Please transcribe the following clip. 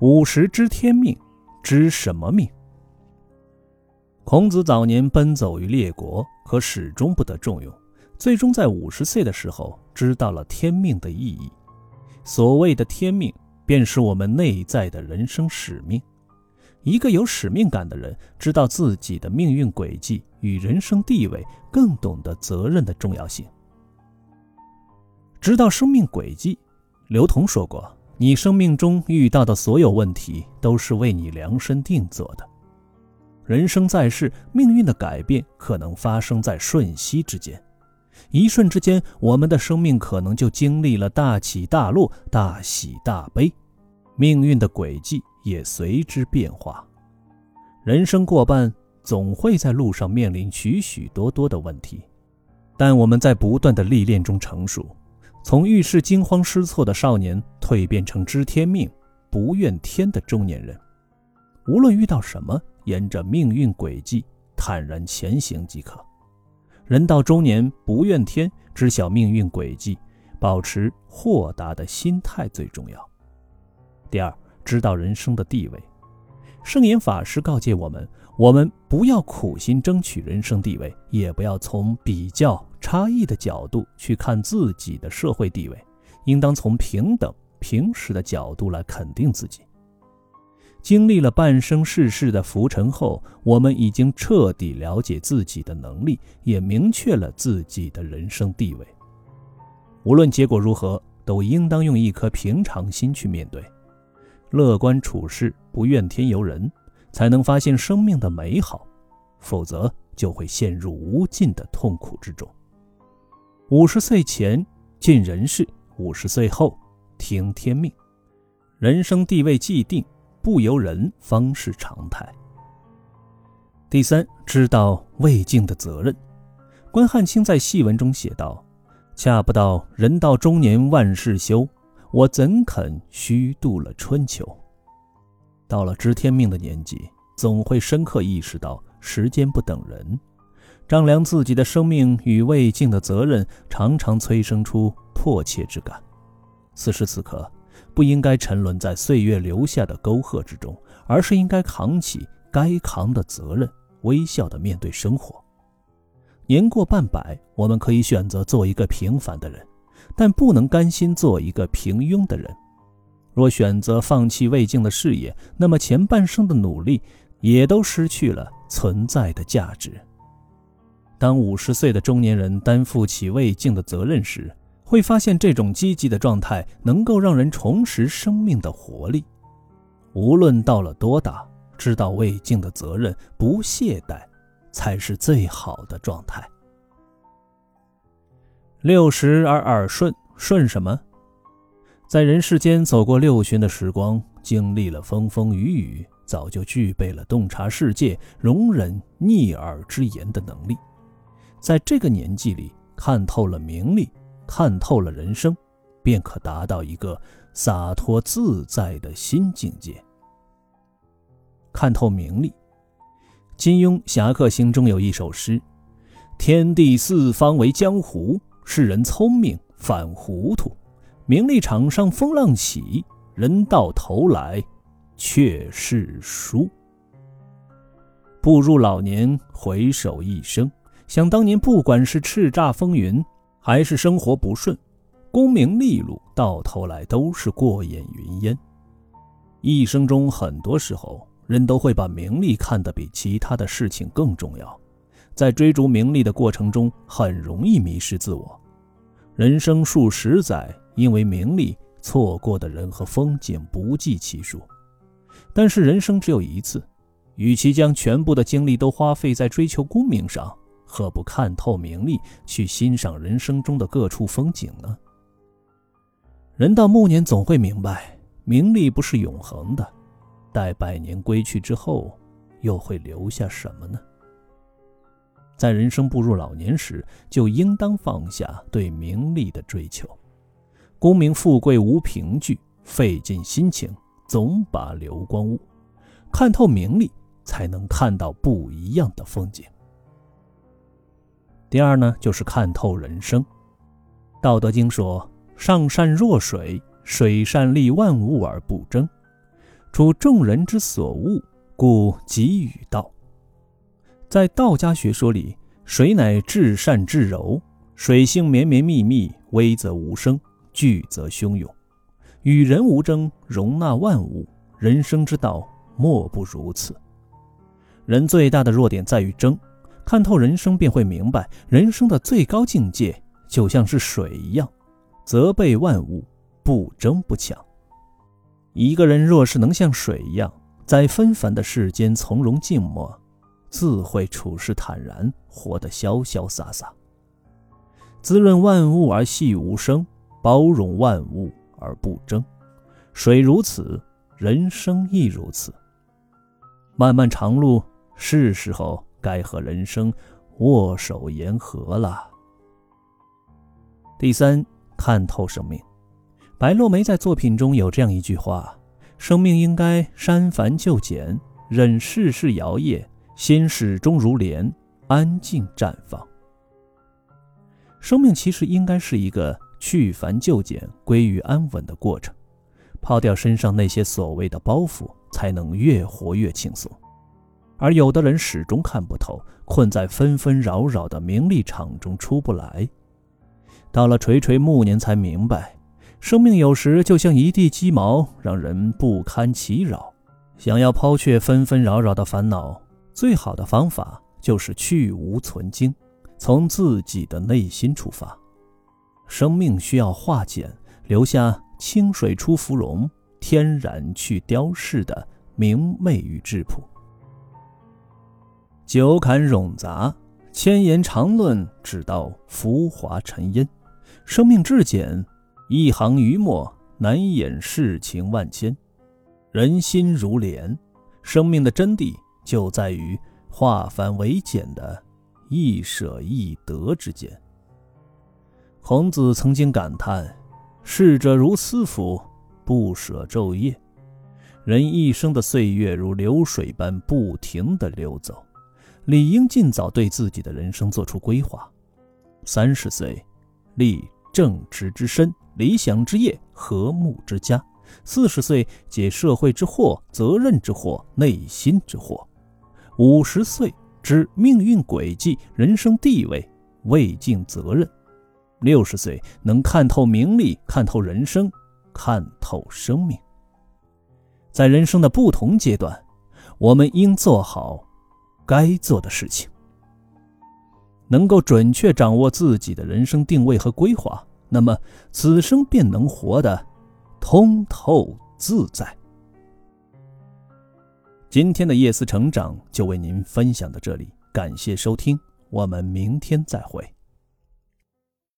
五十知天命，知什么命？孔子早年奔走于列国，可始终不得重用，最终在五十岁的时候知道了天命的意义。所谓的天命，便是我们内在的人生使命。一个有使命感的人，知道自己的命运轨迹与人生地位，更懂得责任的重要性。知道生命轨迹，刘同说过：“你生命中遇到的所有问题，都是为你量身定做的。”人生在世，命运的改变可能发生在瞬息之间，一瞬之间，我们的生命可能就经历了大起大落、大喜大悲，命运的轨迹也随之变化。人生过半，总会在路上面临许许多多的问题，但我们在不断的历练中成熟，从遇事惊慌失措的少年蜕变成知天命、不怨天的中年人。无论遇到什么，沿着命运轨迹坦然前行即可。人到中年，不怨天，知晓命运轨迹，保持豁达的心态最重要。第二，知道人生的地位。圣严法师告诫我们：我们不要苦心争取人生地位，也不要从比较差异的角度去看自己的社会地位，应当从平等平实的角度来肯定自己。经历了半生世事的浮沉后，我们已经彻底了解自己的能力，也明确了自己的人生地位。无论结果如何，都应当用一颗平常心去面对，乐观处事，不怨天尤人，才能发现生命的美好。否则，就会陷入无尽的痛苦之中。五十岁前尽人事，五十岁后听天命。人生地位既定。不由人方是常态。第三，知道未尽的责任。关汉卿在戏文中写道：“恰不到人到中年万事休，我怎肯虚度了春秋？”到了知天命的年纪，总会深刻意识到时间不等人，丈量自己的生命与未尽的责任，常常催生出迫切之感。此时此刻。不应该沉沦在岁月留下的沟壑之中，而是应该扛起该扛的责任，微笑地面对生活。年过半百，我们可以选择做一个平凡的人，但不能甘心做一个平庸的人。若选择放弃未竟的事业，那么前半生的努力也都失去了存在的价值。当五十岁的中年人担负起未竟的责任时，会发现这种积极的状态能够让人重拾生命的活力。无论到了多大，知道未尽的责任，不懈怠，才是最好的状态。六十而耳顺，顺什么？在人世间走过六旬的时光，经历了风风雨雨，早就具备了洞察世界、容忍逆耳之言的能力。在这个年纪里，看透了名利。看透了人生，便可达到一个洒脱自在的新境界。看透名利，金庸《侠客行》中有一首诗：“天地四方为江湖，世人聪明反糊涂。名利场上风浪起，人到头来却是输。”步入老年，回首一生，想当年，不管是叱咤风云。还是生活不顺，功名利禄到头来都是过眼云烟。一生中很多时候，人都会把名利看得比其他的事情更重要，在追逐名利的过程中，很容易迷失自我。人生数十载，因为名利错过的人和风景不计其数。但是人生只有一次，与其将全部的精力都花费在追求功名上。何不看透名利，去欣赏人生中的各处风景呢？人到暮年，总会明白，名利不是永恒的。待百年归去之后，又会留下什么呢？在人生步入老年时，就应当放下对名利的追求。功名富贵无凭据，费尽心情总把流光误。看透名利，才能看到不一样的风景。第二呢，就是看透人生。《道德经》说：“上善若水，水善利万物而不争。”处众人之所恶，故给予道。在道家学说里，水乃至善至柔，水性绵绵密密，微则无声，聚则汹涌，与人无争，容纳万物。人生之道莫不如此。人最大的弱点在于争，看透人生便会明白，人生的最高境界就像是水一样，责备万物，不争不抢。一个人若是能像水一样，在纷繁的世间从容静默。自会处事坦然，活得潇潇洒洒，滋润万物而细无声，包容万物而不争。水如此，人生亦如此。漫漫长路，是时候该和人生握手言和了。第三，看透生命。白落梅在作品中有这样一句话：生命应该删繁就简，忍世事摇曳。心始终如莲，安静绽放。生命其实应该是一个去繁就简、归于安稳的过程，抛掉身上那些所谓的包袱，才能越活越轻松。而有的人始终看不透，困在纷纷扰扰的名利场中出不来，到了垂垂暮年才明白，生命有时就像一地鸡毛，让人不堪其扰。想要抛却纷纷扰扰的烦恼。最好的方法就是去无存精，从自己的内心出发。生命需要化简，留下清水出芙蓉，天然去雕饰的明媚与质朴。酒侃冗杂，千言长论，只道浮华尘烟。生命至简，一行余墨难掩世情万千。人心如莲，生命的真谛。就在于化繁为简的易舍易得之间。孔子曾经感叹：“逝者如斯夫，不舍昼夜。”人一生的岁月如流水般不停地流走，理应尽早对自己的人生做出规划。三十岁，立正直之身，理想之业，和睦之家；四十岁，解社会之祸，责任之祸，内心之祸。五十岁知命运轨迹、人生地位、未尽责任；六十岁能看透名利、看透人生、看透生命。在人生的不同阶段，我们应做好该做的事情。能够准确掌握自己的人生定位和规划，那么此生便能活得通透自在。今天的夜思成长就为您分享到这里，感谢收听，我们明天再会。